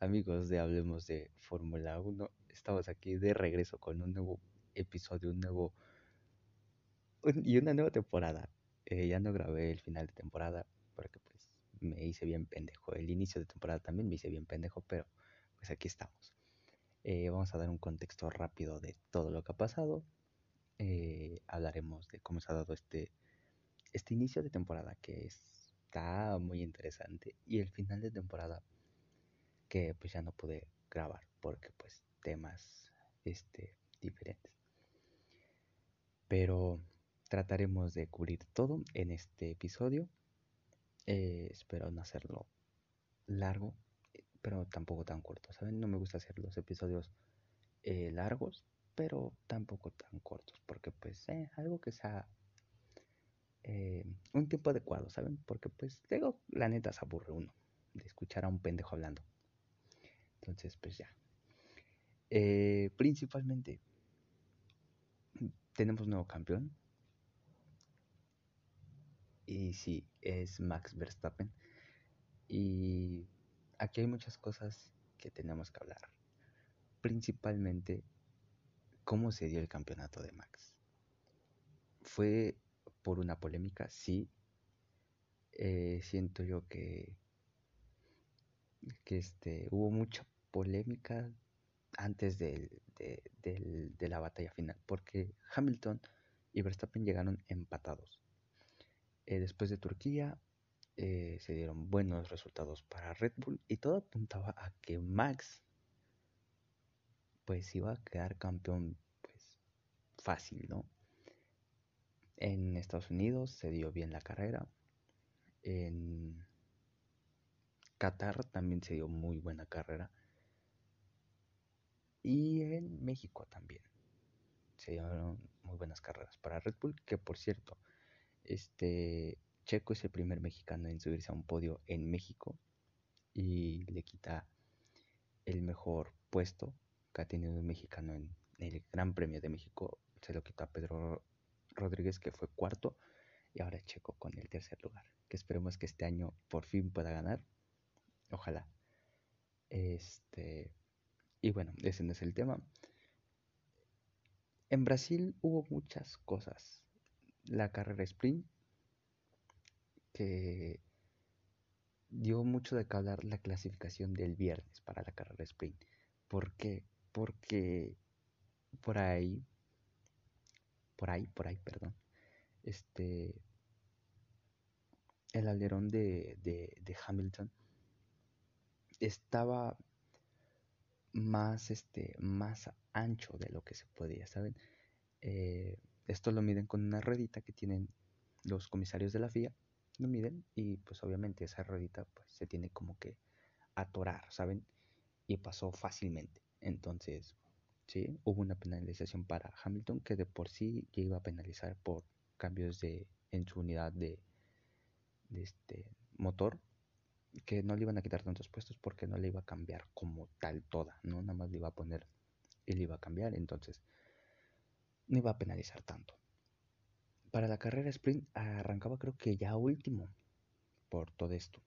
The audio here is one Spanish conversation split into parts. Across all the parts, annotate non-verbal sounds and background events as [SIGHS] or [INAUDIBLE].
amigos de Hablemos de Fórmula 1. Estamos aquí de regreso con un nuevo episodio, un nuevo y una nueva temporada. Eh, ya no grabé el final de temporada porque pues me hice bien pendejo. El inicio de temporada también me hice bien pendejo, pero pues aquí estamos. Eh, vamos a dar un contexto rápido de todo lo que ha pasado. Eh, hablaremos de cómo se ha dado este, este inicio de temporada que está muy interesante y el final de temporada que pues ya no pude grabar porque pues temas este diferentes. Pero trataremos de cubrir todo en este episodio. Eh, espero no hacerlo largo, pero tampoco tan corto, ¿saben? No me gusta hacer los episodios eh, largos, pero tampoco tan cortos, porque pues eh, algo que sea un tiempo adecuado, ¿saben? Porque pues luego la neta se aburre uno de escuchar a un pendejo hablando. Entonces, pues ya. Eh, principalmente, tenemos nuevo campeón. Y sí, es Max Verstappen. Y aquí hay muchas cosas que tenemos que hablar. Principalmente, cómo se dio el campeonato de Max. Fue por una polémica, sí. Eh, siento yo que que este, hubo mucha polémica antes de, la batalla final, porque Hamilton y Verstappen llegaron empatados. Eh, después de Turquía eh, se dieron buenos resultados para Red Bull y todo apuntaba a que Max pues iba a quedar campeón pues fácil, ¿no? En Estados Unidos se dio bien la carrera. En Qatar también se dio muy buena carrera. Y en México también. Se dieron muy buenas carreras para Red Bull, que por cierto, este Checo es el primer mexicano en subirse a un podio en México y le quita el mejor puesto que ha tenido un mexicano en el Gran Premio de México. Se lo quita a Pedro Rodríguez, que fue cuarto, y ahora Checo con el tercer lugar. Que esperemos que este año por fin pueda ganar Ojalá. Este. Y bueno, ese no es el tema. En Brasil hubo muchas cosas. La carrera sprint, que dio mucho de que hablar la clasificación del viernes para la carrera sprint. ¿Por qué? Porque por ahí, por ahí, por ahí, perdón, este, el alerón de, de Hamilton estaba más, este, más ancho de lo que se podía, ¿saben? Eh, esto lo miden con una ruedita que tienen los comisarios de la FIA, lo miden y pues obviamente esa ruedita pues se tiene como que atorar, ¿saben? Y pasó fácilmente. Entonces, sí, hubo una penalización para Hamilton que de por sí ya iba a penalizar por cambios de en su unidad de, de este motor que no le iban a quitar tantos puestos porque no le iba a cambiar como tal toda, ¿no? Nada más le iba a poner y le iba a cambiar, entonces no iba a penalizar tanto. Para la carrera sprint arrancaba creo que ya último por todo esto.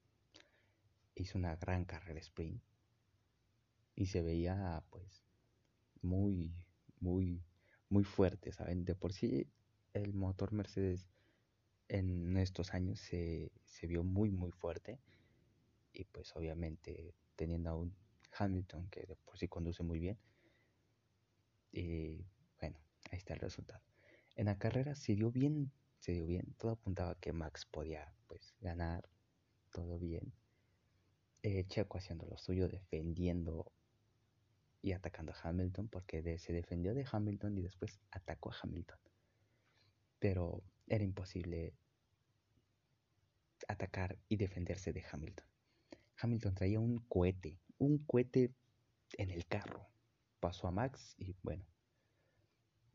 Hizo una gran carrera sprint y se veía pues muy, muy, muy fuerte, ¿saben? De por sí el motor Mercedes en estos años se, se vio muy, muy fuerte y pues obviamente teniendo a un Hamilton que de por sí conduce muy bien. Y bueno, ahí está el resultado. En la carrera se dio bien, se dio bien. Todo apuntaba a que Max podía pues ganar, todo bien. Eh, Checo haciendo lo suyo, defendiendo y atacando a Hamilton, porque se defendió de Hamilton y después atacó a Hamilton. Pero era imposible atacar y defenderse de Hamilton. Hamilton traía un cohete, un cohete en el carro. Pasó a Max y bueno,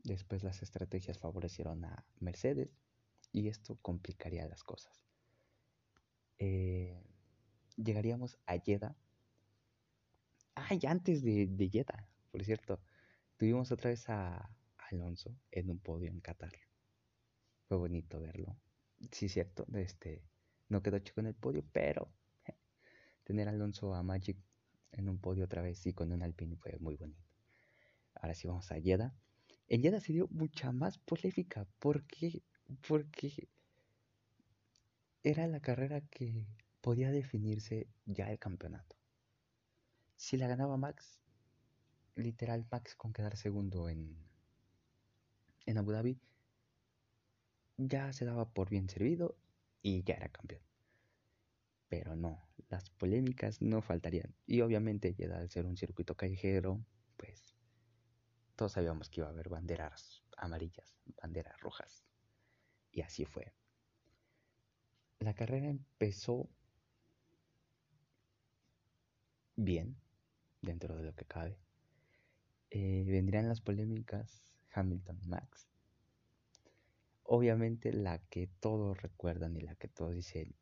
después las estrategias favorecieron a Mercedes y esto complicaría las cosas. Eh, llegaríamos a Jeddah. Ay, antes de, de Jeddah, por cierto, tuvimos otra vez a Alonso en un podio en Qatar. Fue bonito verlo. Sí, cierto, este, no quedó chico en el podio, pero tener Alonso a Magic en un podio otra vez y con un Alpine fue muy bonito. Ahora sí vamos a Jeddah. En Jeddah se dio mucha más polémica porque, porque era la carrera que podía definirse ya el campeonato. Si la ganaba Max, literal Max con quedar segundo en, en Abu Dhabi, ya se daba por bien servido y ya era campeón. Pero no, las polémicas no faltarían. Y obviamente, ya al ser un circuito callejero, pues todos sabíamos que iba a haber banderas amarillas, banderas rojas. Y así fue. La carrera empezó bien, dentro de lo que cabe. Eh, vendrían las polémicas Hamilton-Max. Obviamente la que todos recuerdan y la que todos dicen,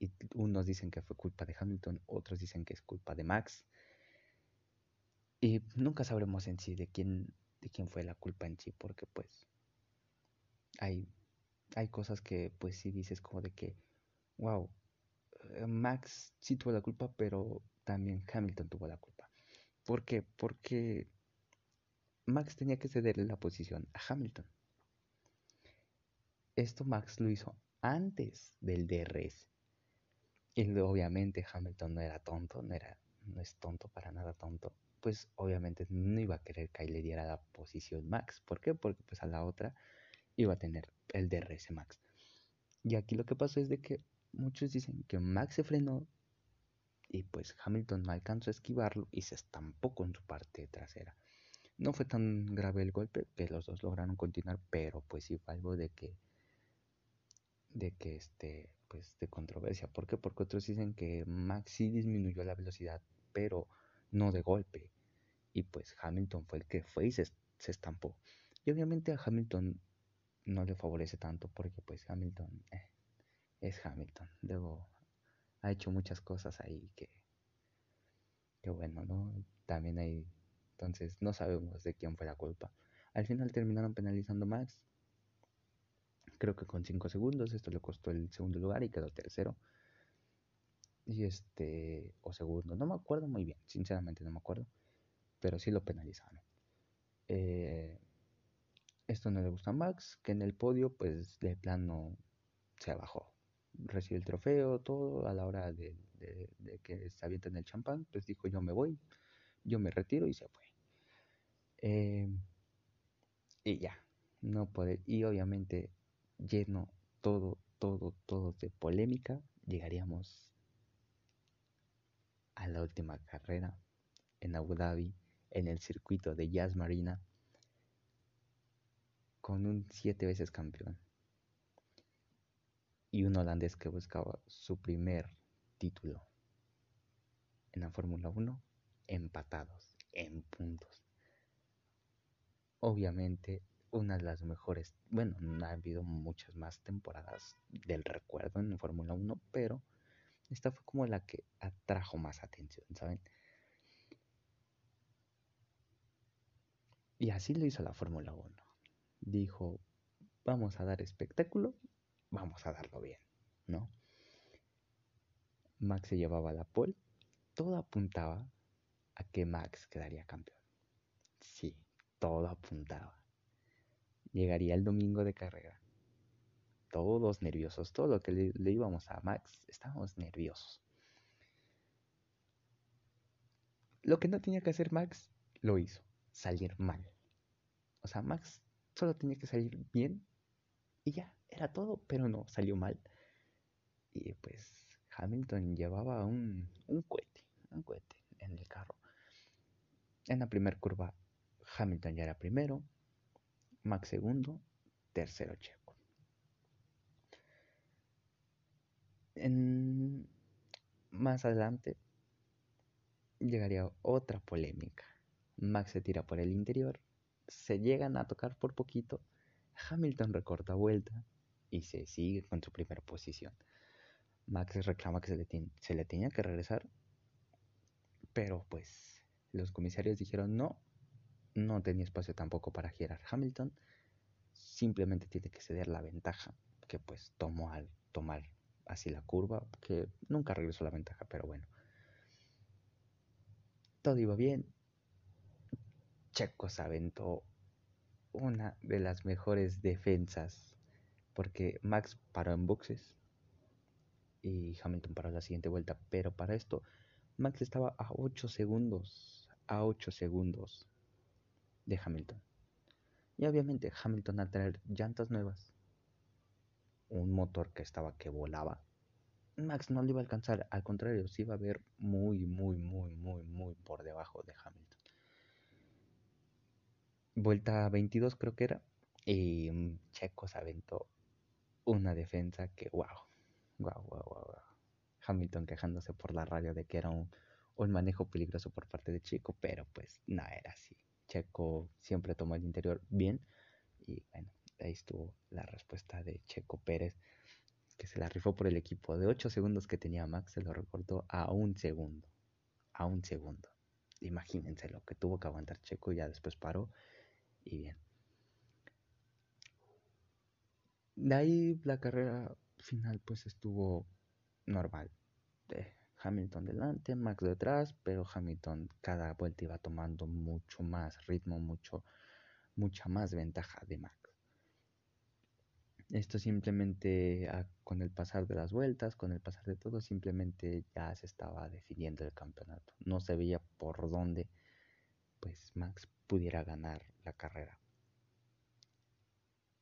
y unos dicen que fue culpa de Hamilton, otros dicen que es culpa de Max. Y nunca sabremos en sí de quién, de quién fue la culpa en sí, porque pues hay, hay cosas que pues sí dices como de que, wow, eh, Max sí tuvo la culpa, pero también Hamilton tuvo la culpa. ¿Por qué? Porque Max tenía que cederle la posición a Hamilton. Esto Max lo hizo antes del DRS. Y obviamente Hamilton no era tonto, no, era, no es tonto, para nada tonto. Pues obviamente no iba a querer que le diera la posición Max. ¿Por qué? Porque pues a la otra iba a tener el DRS Max. Y aquí lo que pasó es de que muchos dicen que Max se frenó y pues Hamilton no alcanzó a esquivarlo y se estampó con su parte trasera. No fue tan grave el golpe que los dos lograron continuar, pero pues sí fue algo de que de que este pues de controversia. ¿Por qué? Porque otros dicen que Max sí disminuyó la velocidad, pero no de golpe. Y pues Hamilton fue el que fue y se, estampó. Y obviamente a Hamilton no le favorece tanto porque pues Hamilton eh, es Hamilton. Luego ha hecho muchas cosas ahí que, que bueno, ¿no? También hay, entonces no sabemos de quién fue la culpa. Al final terminaron penalizando Max. Creo que con 5 segundos, esto le costó el segundo lugar y quedó tercero. Y este, o segundo, no me acuerdo muy bien, sinceramente no me acuerdo, pero sí lo penalizaron. Eh, esto no le gusta a Max, que en el podio pues de plano se bajó recibe el trofeo, todo, a la hora de, que se en el champán, pues dijo yo me voy, yo me retiro y se fue. Em, y ya, no puede, y obviamente lleno todo, todo, todo de polémica, llegaríamos a la última carrera en Abu Dhabi, en el circuito de Jazz Marina, con un siete veces campeón y un holandés que buscaba su primer título en la Fórmula 1 empatados en puntos. Obviamente una de las mejores, bueno, no ha habido muchas más temporadas del recuerdo en Fórmula 1, pero esta fue como la que atrajo más atención, ¿saben? Y así lo hizo la Fórmula 1. Dijo, vamos a dar espectáculo vamos a darlo bien, ¿no? Max se llevaba la pole, todo apuntaba a que Max quedaría campeón. Sí, todo apuntaba. Llegaría el domingo de carrera. Todos nerviosos, todo lo que le, íbamos a Max, estábamos nerviosos. Lo que no tenía que hacer Max, lo hizo, salir mal. O sea, Max solo tenía que salir bien y ya, era todo, pero no, salió mal. Y pues Hamilton llevaba un, un cohete, un cohete en el carro. En la primera curva, Hamilton ya era primero, Max segundo, tercero Checo. Más adelante llegaría otra polémica. Max se tira por el interior, se llegan a tocar por poquito, Hamilton recorta vuelta y se sigue con su primera posición. Max reclama que se le tenía que regresar, pero pues los comisarios dijeron no, no tenía espacio tampoco para girar Hamilton, simplemente tiene que ceder la ventaja que pues tomó al tomar así la curva, que nunca regresó la ventaja, pero bueno. todo iba bien. Checo se aventó una de las mejores defensas porque Max paró en boxes y Hamilton paró la siguiente vuelta, pero para esto Max estaba a 8 segundos, a 8 segundos de Hamilton. Y obviamente Hamilton al traer llantas nuevas, un motor que estaba que volaba, Max no le iba a alcanzar, al contrario, se iba a ver muy, muy, muy, muy, muy por debajo de Hamilton. Vuelta 22 creo que era, y Checo se aventó una defensa que, wow, wow, wow, wow, Hamilton quejándose por la radio de que era un, un manejo peligroso por parte de Checo, pero pues no era así. Checo siempre tomó el interior bien y bueno, ahí estuvo la respuesta de Checo Pérez que se la rifó por el equipo. De 8 segundos que tenía Max, se lo recortó a un segundo. A un segundo. Imagínense lo que tuvo que aguantar Checo, y ya después paró y bien. De ahí la carrera final pues estuvo normal. De Hamilton delante, Max detrás, pero Hamilton cada vuelta iba tomando mucho más ritmo, mucho, mucha más ventaja de Max. Esto simplemente ah, con el pasar de las vueltas, con el pasar de todo, simplemente ya se estaba definiendo el campeonato. No se veía por dónde pues Max pudiera ganar la carrera.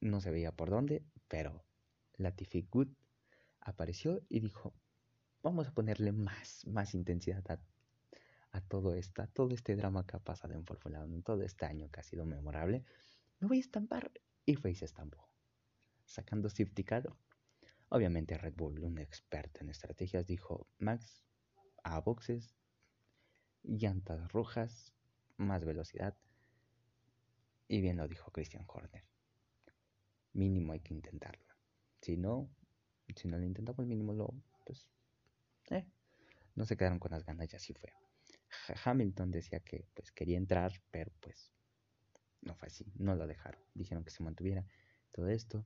No se veía por dónde, pero Latifi Good apareció y dijo, vamos a ponerle más, más intensidad a, todo esto, a todo este drama que ha pasado en Fórmula 1, todo este año que ha sido memorable. Me voy a estampar y fue y se estampó sacando safety. Obviamente Red Bull, un experto en estrategias, dijo, Max, a boxes, llantas rojas, más velocidad. Y bien lo dijo Christian Horner. Mínimo hay que intentarlo. Si no, si no lo intentamos, mínimo lo, pues, eh, no se quedaron con las ganas y así fue. Hamilton decía que pues quería entrar, pero pues no fue así, no lo dejaron. Dijeron que se mantuviera todo esto.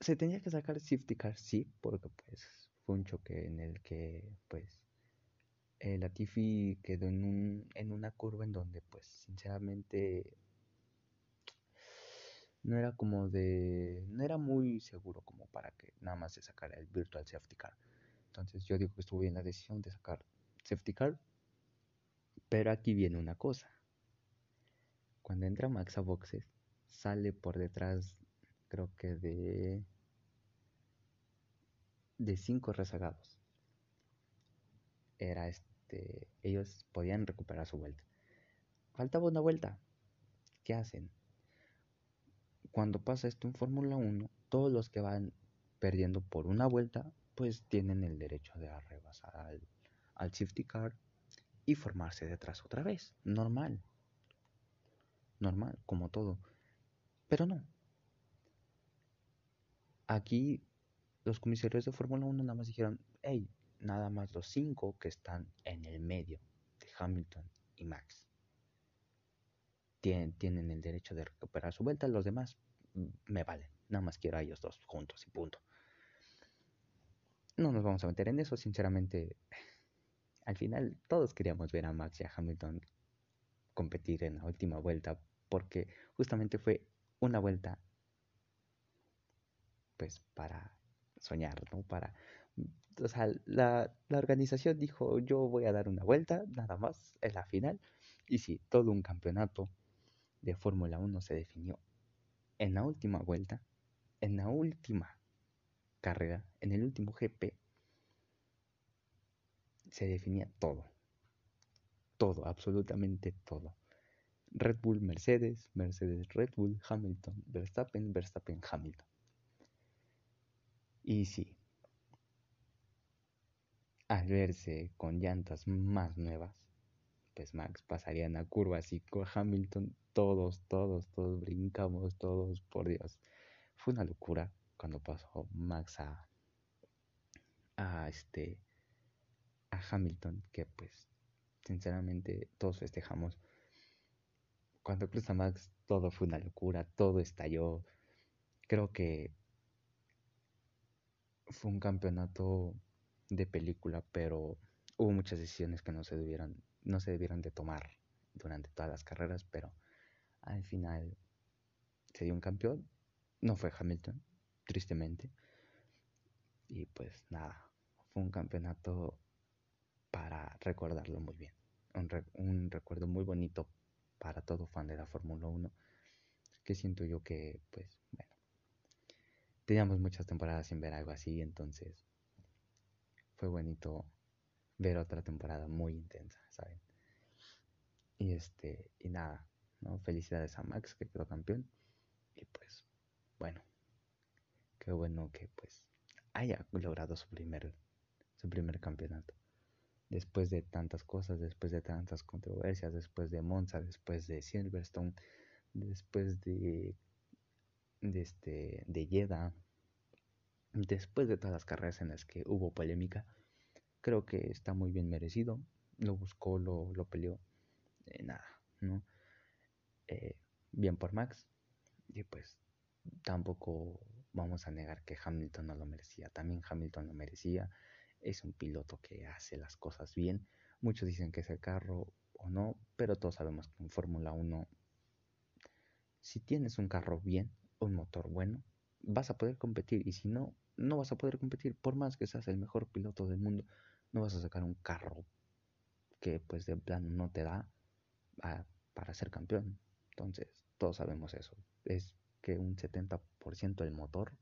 Se tenía que sacar safety car, sí, porque pues fue un choque en el que pues el Latifi quedó en, un, en una curva en donde pues sinceramente no era como de no era muy seguro como para que nada más se sacara el virtual safety car entonces yo digo que estuvo bien la decisión de sacar safety car pero aquí viene una cosa cuando entra Max a boxes sale por detrás creo que de de cinco rezagados. Era este, ellos podían recuperar su vuelta. Faltaba una vuelta. ¿Qué hacen? Cuando pasa esto en Fórmula 1, todos los que van perdiendo por una vuelta, pues tienen el derecho de rebasar al, al safety car y formarse detrás otra vez. Normal. Normal, como todo. Pero no. Aquí los comisarios de Fórmula 1 nada más dijeron, hey, nada más los cinco que están en el medio de Hamilton y Max. Tienen, el derecho de recuperar su vuelta, los demás mm, me valen, nada más quiero a ellos dos juntos y punto. No nos vamos a meter en eso, sinceramente. [SIGHS] Al final todos queríamos ver a Max y a Hamilton competir en la última vuelta porque justamente fue una vuelta pues para soñar, ¿no? Para, o sea, la, la, organización dijo, yo voy a dar una vuelta, nada más, en la final. Y sí, todo un campeonato de Fórmula 1 se definió en la última vuelta, en la última carrera, en el último GP, se definía todo. Todo, absolutamente todo. Red Bull, Mercedes, Mercedes, Red Bull, Hamilton, Verstappen, Verstappen, Hamilton. Y sí, al verse con llantas más nuevas, pues Max pasaría en la curva así con Hamilton, todos, todos, todos brincamos, todos, por Dios. Fue una locura cuando pasó Max a, a este a Hamilton, que pues sinceramente todos festejamos. Cuando cruza Max todo fue una locura, todo estalló. Creo que fue un campeonato de película, pero hubo muchas decisiones que no se debieron, no se debieron de tomar durante todas las carreras, pero al final se dio un campeón. No fue Hamilton, tristemente. Y pues nada, fue un campeonato para recordarlo muy bien. Un, un recuerdo muy bonito para todo fan de la Fórmula 1. Que siento yo que, pues, bueno, teníamos muchas temporadas sin ver algo así, entonces fue bonito ver otra temporada muy intensa, ¿saben? Y este, y nada, ¿no? Felicidades a Max que quedó campeón. Y pues, bueno, qué bueno que pues haya logrado su primer, su primer campeonato. Después de tantas cosas, después de tantas controversias, después de Monza, después de Silverstone, después de, este, de Jeddah, después de todas las carreras en las que hubo polémica, creo que está muy bien merecido. Lo buscó, lo, lo peleó. Eh, nada, ¿no? Eh, bien por Max. Y pues tampoco vamos a negar que Hamilton no lo merecía. También Hamilton lo merecía. Es un piloto que hace las cosas bien. Muchos dicen que es el carro o no, pero todos sabemos que en Fórmula 1, si tienes un carro bien, un motor bueno, vas a poder competir. Y si no, no vas a poder competir. Por más que seas el mejor piloto del mundo, no vas a sacar un carro que pues de plano no te da para ser campeón. Entonces, todos sabemos eso. Es que un 70% el motor,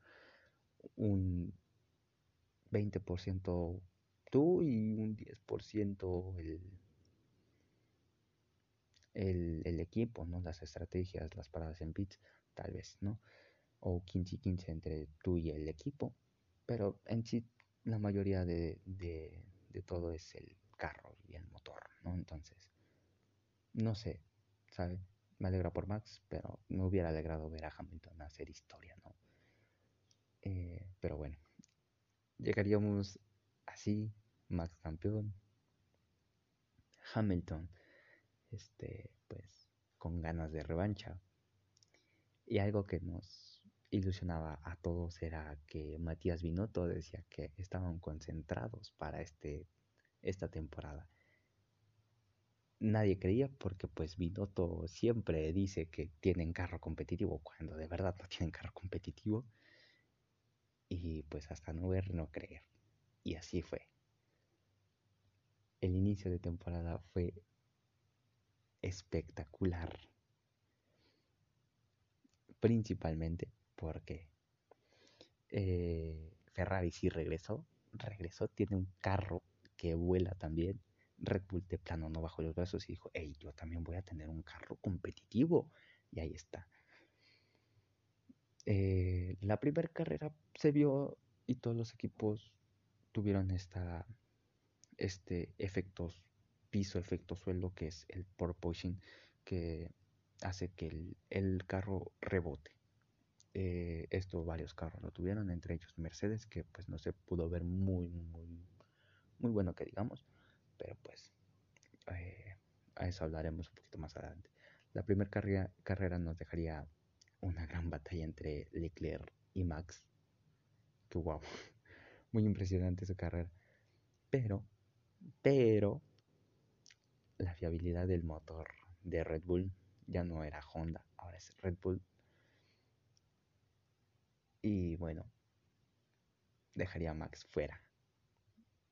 un 20% tú y un 10% el, el, el, equipo, ¿no? Las estrategias, las paradas en pits, tal vez, ¿no? O 15 y 15 entre tú y el equipo. Pero en sí, la mayoría de, de todo es el carro y el motor, ¿no? Entonces, no sé, ¿sabe? Me alegra por Max, pero me hubiera alegrado ver a Hamilton hacer historia, ¿no? Eh, pero bueno, llegaríamos así, Max campeón, Hamilton, este, pues, con ganas de revancha. Y algo que nos ilusionaba a todos era que Matías Binotto decía que estaban concentrados para este, esta temporada. Nadie creía porque pues Binotto siempre dice que tienen carro competitivo cuando de verdad no tienen carro competitivo y pues hasta no ver no creer. Y así fue. El inicio de temporada fue espectacular. Principalmente porque eh, Ferrari sí regresó regresó tiene un carro que vuela también Red Bull de plano no bajó los brazos y dijo, hey, yo también voy a tener un carro competitivo. Y ahí está. Eh, la primera carrera se vio y todos los equipos tuvieron esta, este efectos piso, efecto suelo, que es el porpoising, que hace que el, el carro rebote. Eh, esto varios carros lo tuvieron, entre ellos Mercedes, que pues no se pudo ver muy, muy, muy bueno que digamos pero pues eh, a eso hablaremos un poquito más adelante. La primera carrera, carrera nos dejaría una gran batalla entre Leclerc y Max. Que wow, [LAUGHS] muy impresionante su carrera. Pero, pero, la fiabilidad del motor de Red Bull ya no era Honda, ahora es Red Bull. Y bueno, dejaría a Max fuera.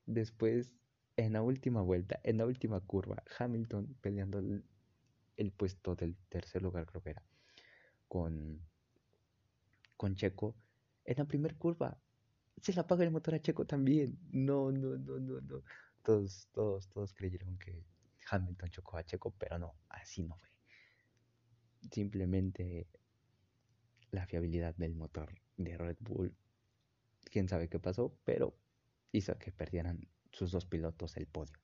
Después en la última vuelta, en la última curva, Hamilton peleando el, puesto del tercer lugar, creo que era, con, con Checo. En la primera curva, se le apaga el motor a Checo también. No, no, no, no, no. Todos, todos, todos creyeron que Hamilton chocó a Checo, pero no, así no fue. Simplemente la fiabilidad del motor de Red Bull, quién sabe qué pasó, pero hizo que perdieran sus dos pilotos el podio.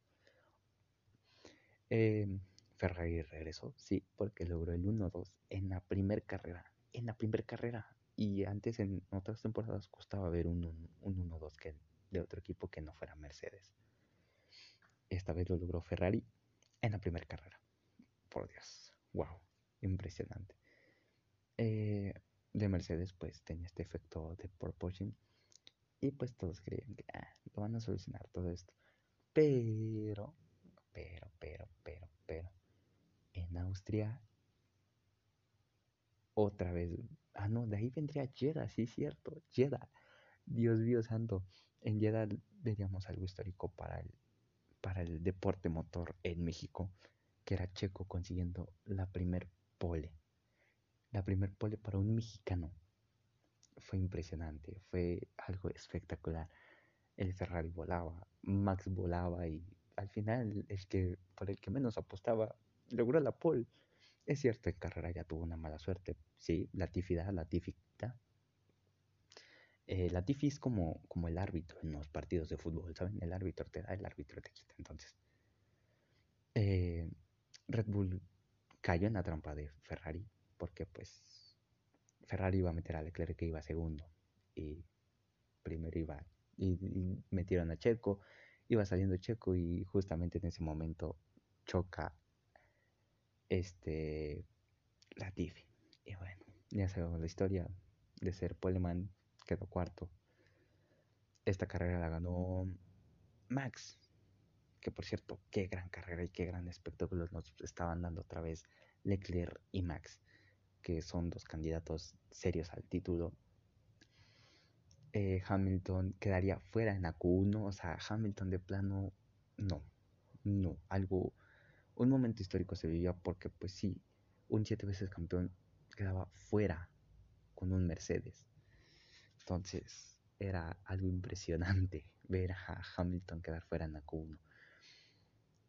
Eh, Ferrari regresó, sí, porque logró el 1-2 en la primera carrera. En la primera carrera. Y antes en otras temporadas costaba ver un 1-2 que de otro equipo que no fuera Mercedes. Esta vez lo logró Ferrari en la primera carrera. Por Dios. Wow. Impresionante. Eh, de Mercedes pues tenía este efecto de porpoising. Y pues todos creían que ah, lo van a solucionar todo esto. Pero, pero, pero, pero, pero, en Austria, otra vez, ah, no, de ahí vendría Jeddah, sí, cierto, Jeddah, Dios mío santo, en Jeddah veríamos algo histórico para el, para el deporte motor en México, que era Checo consiguiendo la primer pole, la primer pole para un mexicano. Fue impresionante, fue algo espectacular. El Ferrari volaba, Max volaba y al final el que por el que menos apostaba logró la pole. Es cierto, en carrera ya tuvo una mala suerte. Sí, la tifida, la tifita. Eh, la tifi es como, como el árbitro en los partidos de fútbol, ¿saben? El árbitro te da, el árbitro te quita. Entonces, eh, Red Bull cayó en la trampa de Ferrari porque pues Ferrari iba a meter a Leclerc que iba segundo y primero iba y, metieron a Checo, iba saliendo Checo y justamente en ese momento choca este Latifi. Y bueno, ya sabemos la historia de ser Poleman, quedó cuarto. Esta carrera la ganó Max, que por cierto, qué gran carrera y qué gran espectáculo nos estaban dando otra vez Leclerc y Max, que son dos candidatos serios al título eh, Hamilton quedaría fuera en la Q1, o sea, Hamilton de plano, no, no, algo, un momento histórico se vivía porque pues sí, un siete veces campeón quedaba fuera con un Mercedes. Entonces era algo impresionante [LAUGHS] ver a Hamilton quedar fuera en la Q1.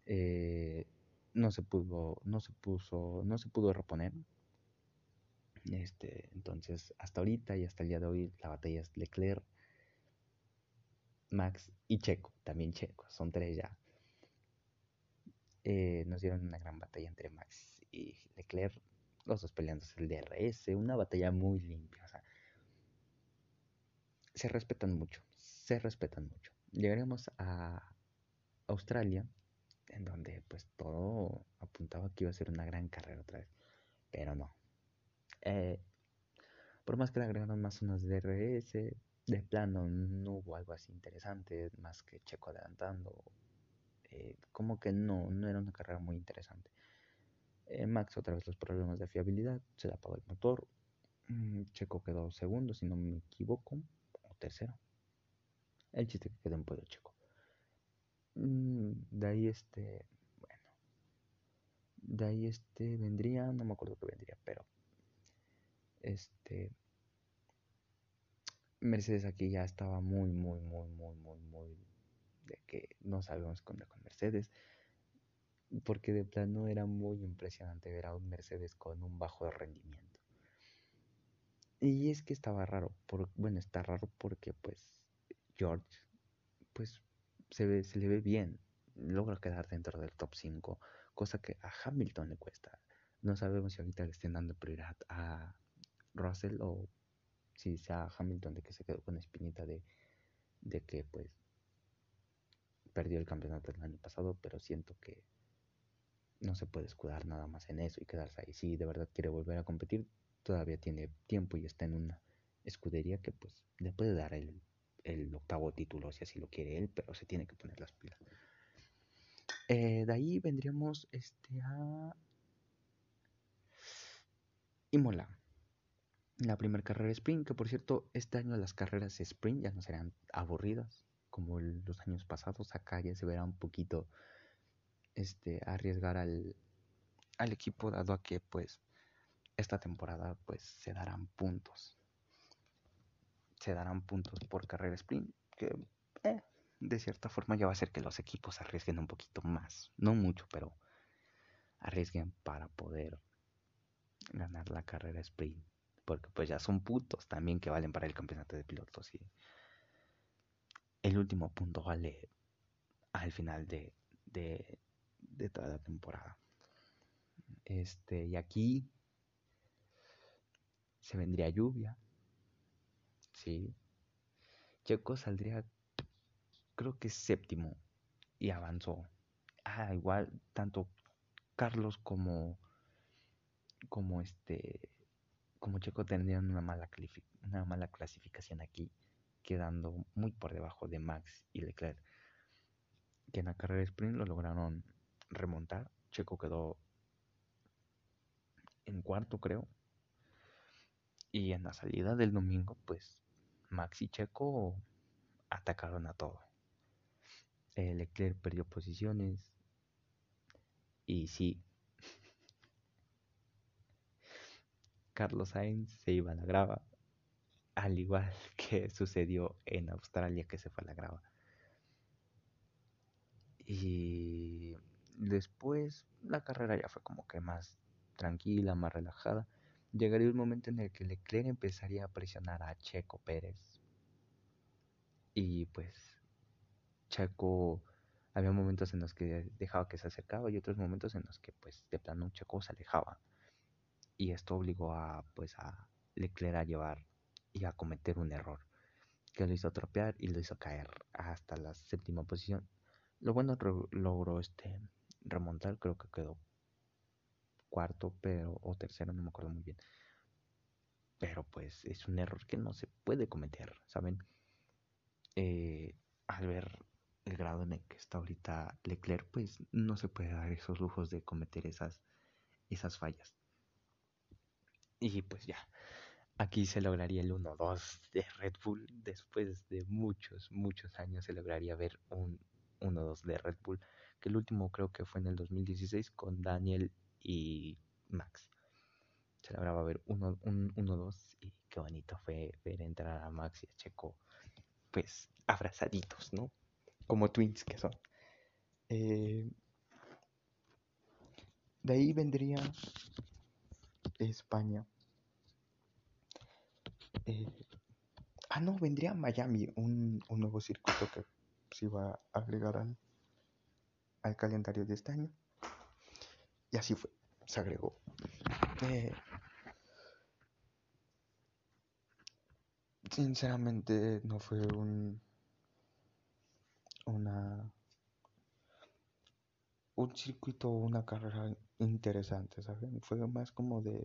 Eh, no se pudo, no se puso, no se pudo reponer. Este, entonces, hasta ahorita y hasta el día de hoy, la batalla es Leclerc, Max y Checo, también Checo, son tres ya. Eh, nos dieron una gran batalla entre Max y Leclerc, los dos peleándose el DRS, una batalla muy limpia, o sea, se respetan mucho, se respetan mucho. Llegaremos a Australia, en donde pues todo apuntaba que iba a ser una gran carrera otra vez, pero no, eh, por más que le agregaron más unos DRS, de plano no hubo algo así interesante, más que Checo adelantando. Eh, como que no, no era una carrera muy interesante. Eh, Max otra vez los problemas de fiabilidad, se le apagó el motor. Mm, Checo quedó segundo, si no me equivoco, o tercero. El chiste que quedó en podio Checo. Mm, de ahí este, bueno, de ahí este vendría, no me acuerdo qué vendría, pero este Mercedes aquí ya estaba muy, muy, muy, muy, muy, muy de que no sabíamos con, con Mercedes. Porque de plano era muy impresionante ver a un Mercedes con un bajo rendimiento. Y es que estaba raro, por, bueno, está raro porque pues George pues se, ve, se le ve bien, logra quedar dentro del top 5, cosa que a Hamilton le cuesta. No sabemos si ahorita le estén dando prioridad a Russell o si sea Hamilton de que se quedó con espinita de, de que pues perdió el campeonato el año pasado, pero siento que no se puede escudar nada más en eso y quedarse ahí. Si de verdad quiere volver a competir, todavía tiene tiempo y está en una escudería que pues le puede dar el, el octavo título si así lo quiere él, pero se tiene que poner las pilas. Eh, de ahí vendríamos este a Imola la primera carrera sprint, que por cierto, este año las carreras sprint ya no serán aburridas como los años pasados. Acá ya se verá un poquito este, arriesgar al, al equipo, dado a que pues esta temporada pues se darán puntos. Se darán puntos por carrera sprint, que eh, de cierta forma ya va a ser que los equipos arriesguen un poquito más. No mucho, pero arriesguen para poder ganar la carrera sprint porque pues ya son puntos también que valen para el campeonato de pilotos y el último punto vale al final de, de, toda la temporada. Este, y aquí se vendría lluvia. Sí. Checo saldría, creo que séptimo. Y avanzó. Ah, igual, tanto Carlos como, como este, como Checo tendrían una mala, clasificación aquí, quedando muy por debajo de Max y Leclerc. que en la carrera de sprint lo lograron remontar. Checo quedó en cuarto, creo. Y en la salida del domingo, pues Max y Checo atacaron a todo. Eh, Leclerc perdió posiciones. Y sí, Carlos Sainz se iba a la grava, al igual [LAUGHS] que sucedió en Australia que se fue a la grava. Y después la carrera ya fue como que más tranquila, más relajada. Llegaría un momento en el que Leclerc empezaría a presionar a Checo Pérez. Y pues Checo había momentos en los que dejaba que se acercaba y otros momentos en los que pues de plano Checo se alejaba y esto obligó a pues a Leclerc a llevar y a cometer un error que lo hizo tropear y lo hizo caer hasta la séptima posición. Lo bueno logró este remontar, creo que quedó cuarto, pero o tercero, no me acuerdo muy bien. Pero pues es un error que no se puede cometer, ¿saben? Eh, al ver el grado en el que está ahorita Leclerc, pues no se puede dar esos lujos de cometer esas, esas fallas. Y pues ya, aquí se lograría el 1-2 de Red Bull. Después de muchos, muchos años se lograría ver un 1-2 de Red Bull. Que el último creo que fue en el 2016 con Daniel y Max. Se lograba ver un 1-2 y qué bonito fue ver entrar a Max y a Checo, pues abrazaditos, ¿no? Como twins que son. Eh, de ahí vendría España. Eh, ah, no, vendría Miami, un, nuevo circuito que se iba a agregar al, al calendario de este año. Y así fue, se agregó. Eh, sinceramente no fue un una un circuito o una carrera interesante, ¿saben? Fue más como de,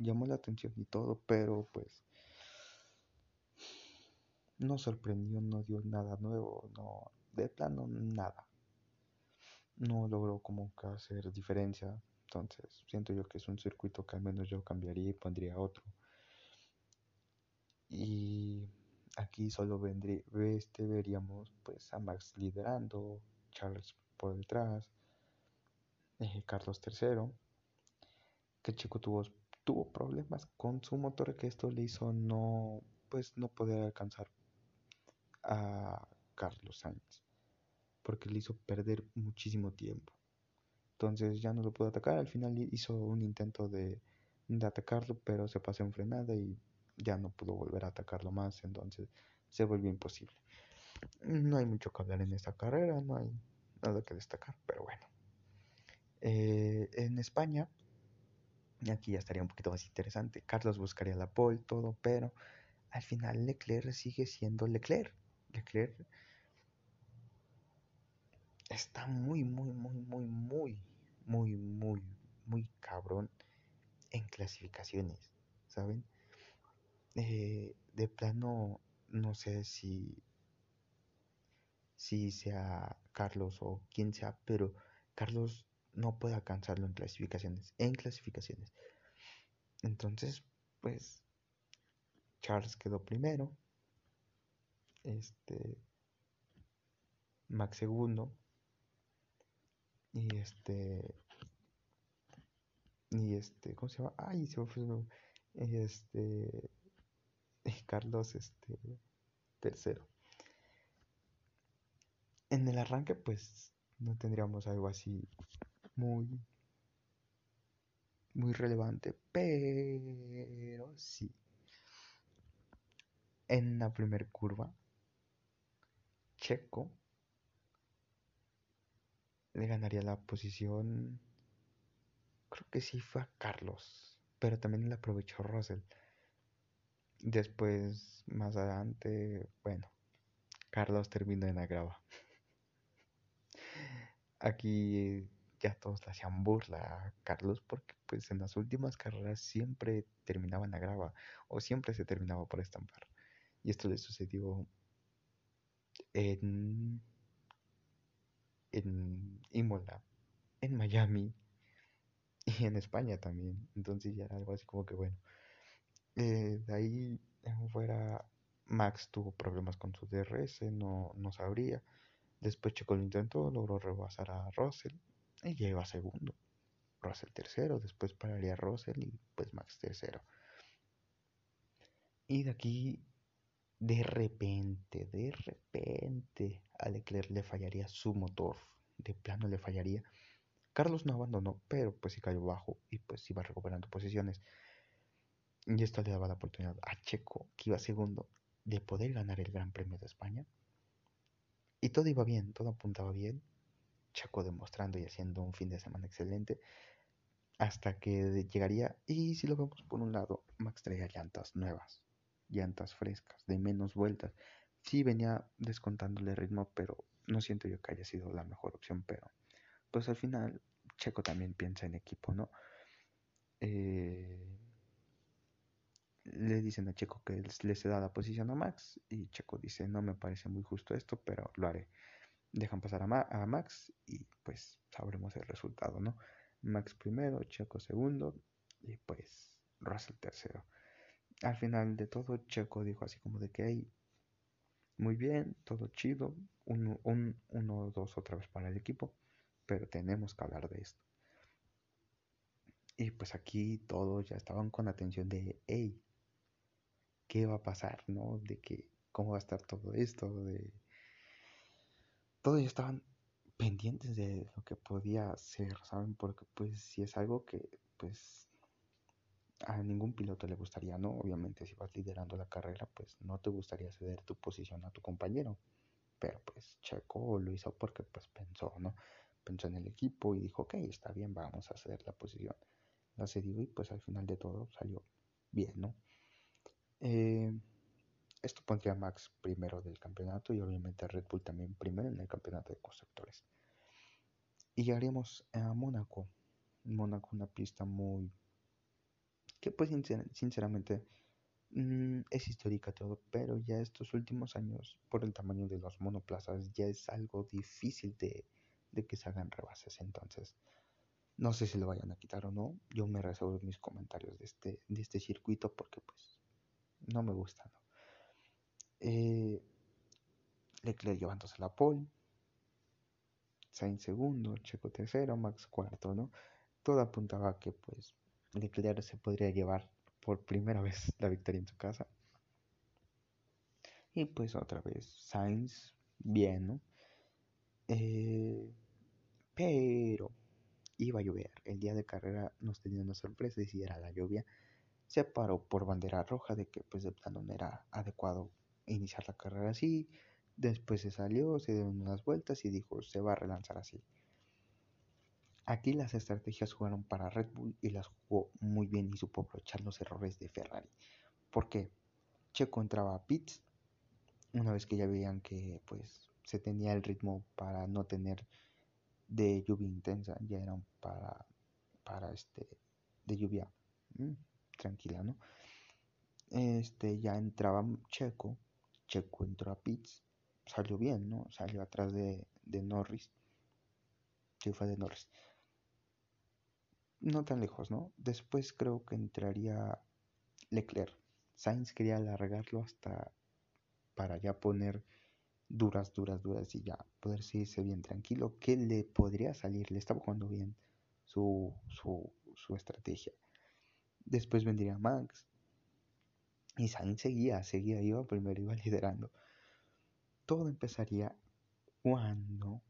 llamó la atención y todo, pero pues no sorprendió, no dio nada nuevo, no, de plano nada. No logró como que hacer diferencia, entonces siento yo que es un circuito que al menos yo cambiaría y pondría otro. Y aquí solo vendría, este veríamos pues a Max liderando, Charles por detrás, eh, Carlos III, que chico tuvo, tuvo problemas con su motor que esto le hizo no, pues no poder alcanzar a Carlos Sainz, porque le hizo perder muchísimo tiempo. Entonces ya no lo pudo atacar, al final hizo un intento de, de atacarlo, pero se pasó en frenada y ya no pudo volver a atacarlo más, entonces se volvió imposible. No hay mucho que hablar en esta carrera, no hay nada que destacar, pero bueno. Eh, en España, aquí ya estaría un poquito más interesante, Carlos buscaría la pole, todo, pero al final Leclerc sigue siendo Leclerc. Leclerc está muy, muy, muy, muy, muy, muy, muy, muy cabrón en clasificaciones, ¿saben? Eh, de plano, no sé si si sea Carlos o quien sea, pero Carlos no puede alcanzarlo en clasificaciones, en clasificaciones. Entonces, pues Charles quedó primero, este Max segundo y este y este ¿cómo se llama? Ay, se me fue este [LAUGHS] Carlos este tercero en el arranque pues no tendríamos algo así muy muy relevante, pero sí. En la primera curva, Checo le ganaría la posición, creo que sí fue a Carlos, pero también le aprovechó Russell. Después, más adelante, bueno, Carlos terminó en la grava aquí ya todos hacían burla a Carlos porque pues en las últimas carreras siempre terminaba en la grava o siempre se terminaba por estampar. Y esto le sucedió en en Imola, en Miami [LAUGHS] y en España también. Entonces ya era algo así como que bueno. Eh, de ahí fuera Max tuvo problemas con su DRS, no, no sabría. Después Checo lo intentó, logró rebasar a Russell y ya iba segundo. Russell tercero, después pararía Russell y pues Max tercero. Y de aquí, de repente, de repente, a Leclerc le fallaría su motor. De plano le fallaría. Carlos no abandonó, pero pues sí cayó bajo y pues iba recuperando posiciones. Y esto le daba la oportunidad a Checo, que iba segundo, de poder ganar el Gran Premio de España. Y todo iba bien, todo apuntaba bien. Checo demostrando y haciendo un fin de semana excelente. Hasta que llegaría, y si lo vemos por un lado, Max traía llantas nuevas, llantas frescas, de menos vueltas. Sí venía descontándole ritmo, pero no siento yo que haya sido la mejor opción, pero pues al final Checo también piensa en equipo, ¿no? Eh, le dicen a Checo que le se da la posición a Max y Checo dice no me parece muy justo esto, pero lo haré. Dejan pasar a, a Max y pues sabremos el resultado, ¿no? Max primero, Checo segundo y pues Russell tercero. Al final de todo, Checo dijo así como de que hey, muy bien, todo chido, uno, un, uno, dos otra vez para el equipo, pero tenemos que hablar de esto. Y pues aquí todos ya estaban con atención de, hey, qué va a pasar, ¿no? De que cómo va a estar todo esto, de... Todos ya estaban pendientes de lo que podía ser, ¿saben? Porque pues si es algo que pues a ningún piloto le gustaría, ¿no? Obviamente si vas liderando la carrera, pues no te gustaría ceder tu posición a tu compañero. Pero pues Checo lo hizo porque pues pensó, ¿no? Pensó en el equipo y dijo, ok, está bien, vamos a ceder la posición. La cedió y pues al final de todo salió bien, ¿no? Eh, esto pondría a Max primero del campeonato y obviamente a Red Bull también primero en el campeonato de constructores. Y llegaríamos a Mónaco. Mónaco, una pista muy. Que, pues, sinceramente, mm, es histórica todo, pero ya estos últimos años, por el tamaño de los monoplazas, ya es algo difícil de, de que se hagan rebases. Entonces, no sé si lo vayan a quitar o no. Yo me reservo mis comentarios de este, de este circuito porque, pues, no me gusta, ¿no? Eh, Leclerc llevándose la pole, Sainz segundo, Checo tercero, Max cuarto, ¿no? Todo apuntaba a que pues Leclerc se podría llevar por primera [LAUGHS] vez la victoria en su casa. Y pues otra vez Sainz, bien, ¿no? Eh, pero iba a llover. El día de carrera nos tenía una sorpresa y si era la lluvia se paró por bandera roja de que pues de plano no era adecuado iniciar la carrera así. Después se salió, se dieron unas vueltas y dijo se va a relanzar así. Aquí las estrategias jugaron para Red Bull y las jugó muy bien y supo aprovechar los errores de Ferrari. ¿Por qué? Checo entraba a pits una vez que ya veían que pues se tenía el ritmo para no tener de lluvia intensa, ya eran para para este de lluvia tranquila, ¿no? Este, ya entraba Checo, Checo entró a pits, salió bien, ¿no? Salió atrás de, de Norris. Sí, fue de Norris. No tan lejos, ¿no? Después creo que entraría Leclerc. Sainz quería alargarlo hasta para ya poner duras, duras, duras y ya poder seguirse bien tranquilo. Que le podría salir, le estaba jugando bien su, su, su estrategia. Después vendría Max. Y Sainz seguía, seguía, iba primero, iba [LAUGHS] liderando. Todo empezaría cuando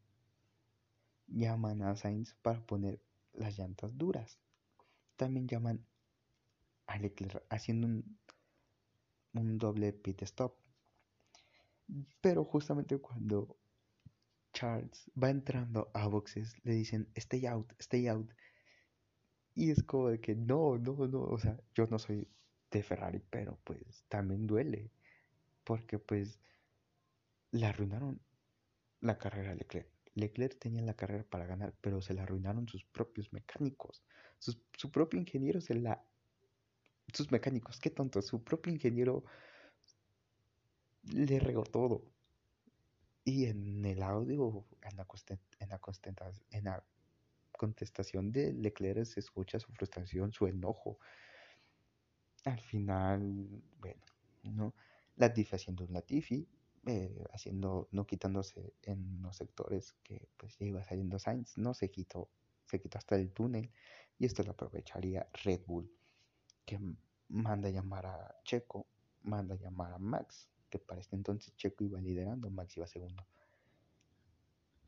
llaman a Sainz para poner las llantas duras. También llaman a Leclerc haciendo un, un doble pit stop. Pero justamente cuando Charles va entrando a boxes, le dicen, stay out, stay out. Y es como de que no, no, no, o sea, yo no soy de Ferrari, pero pues también duele. Porque pues le arruinaron la carrera a Leclerc. Leclerc tenía la carrera para ganar, pero se la arruinaron sus propios mecánicos. su propio ingeniero se la... Sus mecánicos, qué tonto. Su propio ingeniero le regó todo. Y en el audio, en la, en la, en la contestación de Leclerc se escucha su frustración, su enojo. Al final, bueno, ¿no? Latifi haciendo un Latifi, eh, haciendo, no quitándose en los sectores que pues ya iba saliendo Sainz, no se quitó, se quitó hasta el túnel y esto lo aprovecharía Red Bull, que manda a llamar a Checo, manda a llamar a Max, que para este entonces Checo iba liderando, Max iba segundo.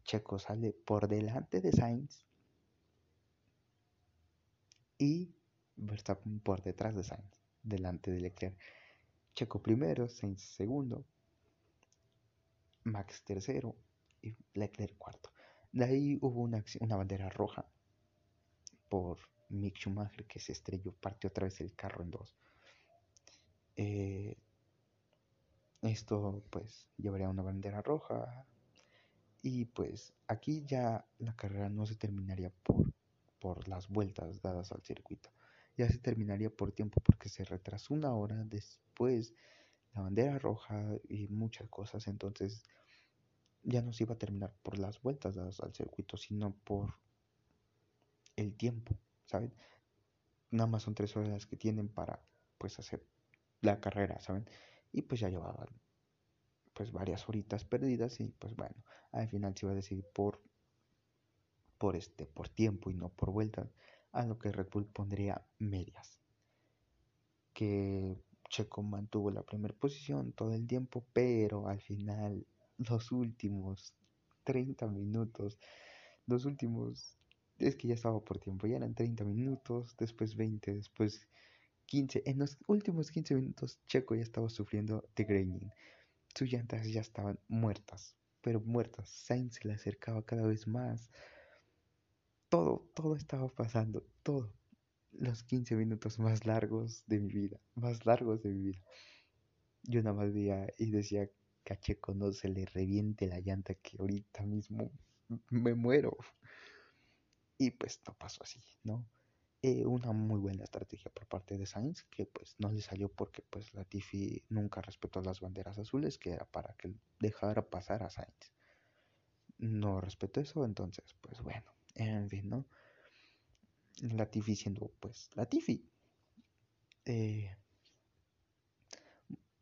Checo sale por delante de Sainz y Verstappen por detrás de Sainz, delante de Leclerc. Checo primero, Sainz segundo, Max tercero y Leclerc cuarto. De ahí hubo una, una bandera roja por Mick Schumacher que se estrelló, partió otra vez el carro en dos. Eh, esto pues llevaría una bandera roja y pues aquí ya la carrera no se terminaría por, por las vueltas dadas al circuito ya se terminaría por tiempo porque se retrasó una hora después la bandera roja y muchas cosas, entonces ya no se iba a terminar por las vueltas dadas al circuito, sino por el tiempo, ¿saben? Nada más son tres horas las que tienen para pues hacer la carrera, ¿saben? Y pues ya llevaban pues varias horitas perdidas y pues bueno, al final se iba a decidir por por este por tiempo y no por vueltas a lo que Red Bull pondría medias. Que Checo mantuvo la primera posición todo el tiempo, pero al final los últimos 30 minutos, los últimos, es que ya estaba por tiempo, ya eran 30 minutos, después 20, después 15, en los últimos 15 minutos Checo ya estaba sufriendo de graining, sus llantas ya estaban muertas, pero muertas, Sainz se le acercaba cada vez más, todo, todo estaba pasando, todo. Los 15 minutos más largos de mi vida, más largos de mi vida. Yo nada más veía y decía, Cacheco, no se le reviente la llanta que ahorita mismo me muero. Y pues no pasó así, ¿no? Eh, una muy buena estrategia por parte de Sainz, que pues no le salió porque pues la Tiffy nunca respetó las banderas azules, que era para que dejara pasar a Sainz. No respetó eso, entonces pues bueno, en fin, ¿no? Latifi siendo pues Latifi. Eh,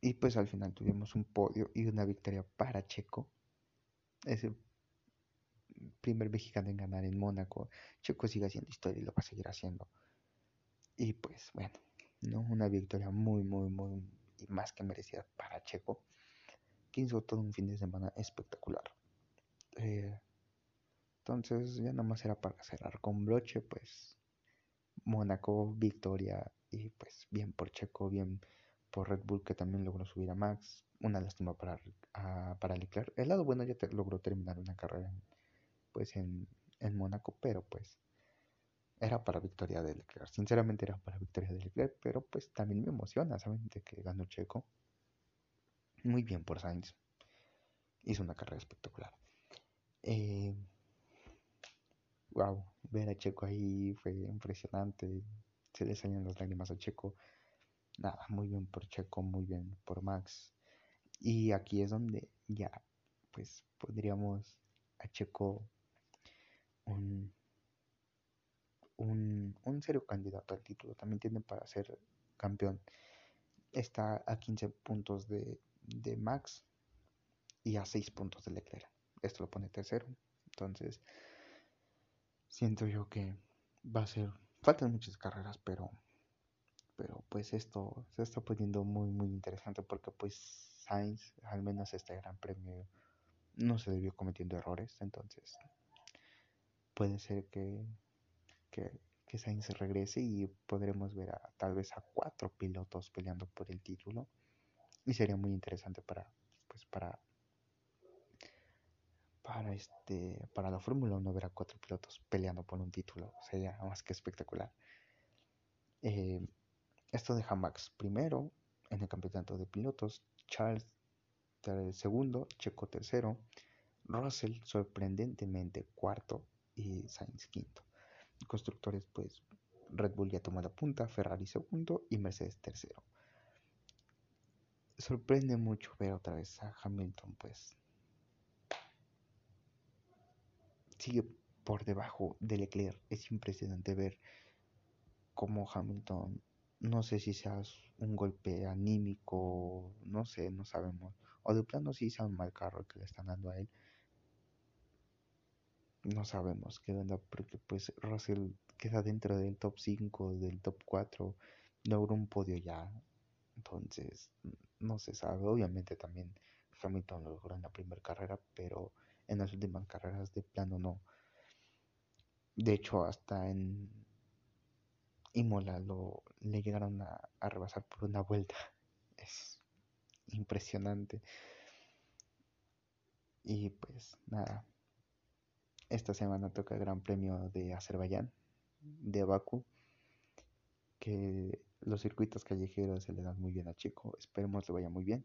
y pues al final tuvimos un podio y una victoria para Checo. Ese primer mexicano en ganar en Mónaco. Checo sigue haciendo historia y lo va a seguir haciendo. Y pues bueno, ¿no? Una victoria muy, muy, muy y más que merecida para Checo. Que hizo todo un fin de semana espectacular. Eh, entonces ya nada más era para cerrar con broche, pues Mónaco, victoria y pues bien por Checo, bien por Red Bull que también logró subir a Max. Una lástima para, para Leclerc. El lado bueno ya logró terminar una carrera pues en, en Mónaco, pero pues era para victoria de Leclerc. Sinceramente era para victoria de Leclerc, pero pues también me emociona, ¿saben? De que ganó Checo. Muy bien por Sainz. Hizo una carrera espectacular. Eh, wow, ver a Checo ahí fue impresionante. Se le salían las lágrimas a Checo. Nada, muy bien por Checo, muy bien por Max. Y aquí es donde ya, pues, podríamos a Checo un, un, un serio candidato al título. También tiene para ser campeón. Está a 15 puntos de, de Max y a 6 puntos de Leclerc. Esto lo pone tercero. Entonces, siento yo que va a ser, faltan muchas carreras, pero, pero pues esto se está poniendo muy, muy interesante porque pues Sainz, al menos este gran premio, no se debió cometiendo errores, entonces puede ser que, que, que Sainz regrese y podremos ver a, tal vez a cuatro pilotos peleando por el título y sería muy interesante para, pues para para este para la Fórmula 1 ver a cuatro pilotos peleando por un título sería más que espectacular. Eh, esto deja Max primero en el campeonato de pilotos, Charles segundo, Checo tercero, Russell sorprendentemente cuarto y Sainz quinto. Constructores pues Red Bull ya tomó la punta, Ferrari segundo y Mercedes tercero. Sorprende mucho ver otra vez a Hamilton pues sigue por debajo de Leclerc. Es impresionante ver cómo Hamilton, no sé si sea un golpe anímico, no sé, no sabemos. O de plano si sea un mal carro que le están dando a él. No sabemos qué onda, porque pues Russell queda dentro del top 5, del top 4, logró un podio ya. Entonces, no se sabe. Obviamente también Hamilton lo logró en la primera carrera, pero en las últimas carreras de plano no. De hecho, hasta en Imola lo, le llegaron a, a rebasar por una vuelta. [LAUGHS] Es impresionante. Y pues nada. Esta semana toca el Gran Premio de Azerbaiyán, de Baku, que los circuitos callejeros se le dan muy bien a Chico. Esperemos le vaya muy bien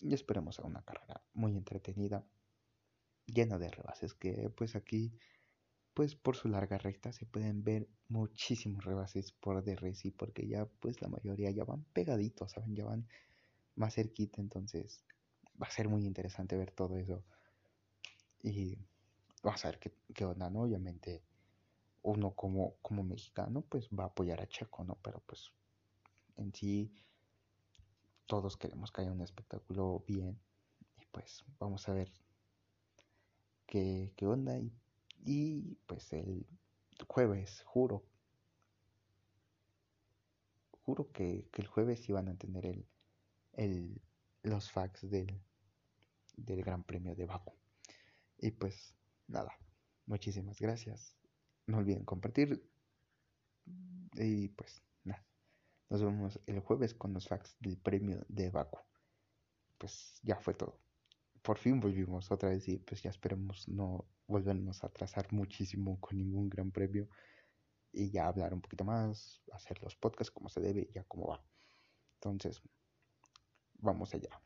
y esperemos a una carrera muy entretenida, llena de rebases, que pues aquí, pues por su larga recta se pueden ver muchísimos rebases por DRS y porque ya pues la mayoría ya van pegaditos, ¿saben? Ya van más cerquita, entonces va a ser muy interesante ver todo eso. Y vamos a ver qué, qué onda, ¿no? Obviamente uno como, como mexicano pues va a apoyar a Checo, ¿no? Pero pues en sí todos queremos que haya un espectáculo bien y pues vamos a ver qué, qué onda y, y, pues el jueves juro juro que, que el jueves iban a tener el, el, los facts del, del Gran Premio de Baku y pues nada muchísimas gracias no olviden compartir y pues nos vemos el jueves con los facts del premio de Baku. Pues ya fue todo. Por fin volvimos otra vez y pues ya esperemos no volvernos a atrasar muchísimo con ningún gran premio y ya hablar un poquito más, hacer los podcasts como se debe ya como va. Entonces, vamos allá.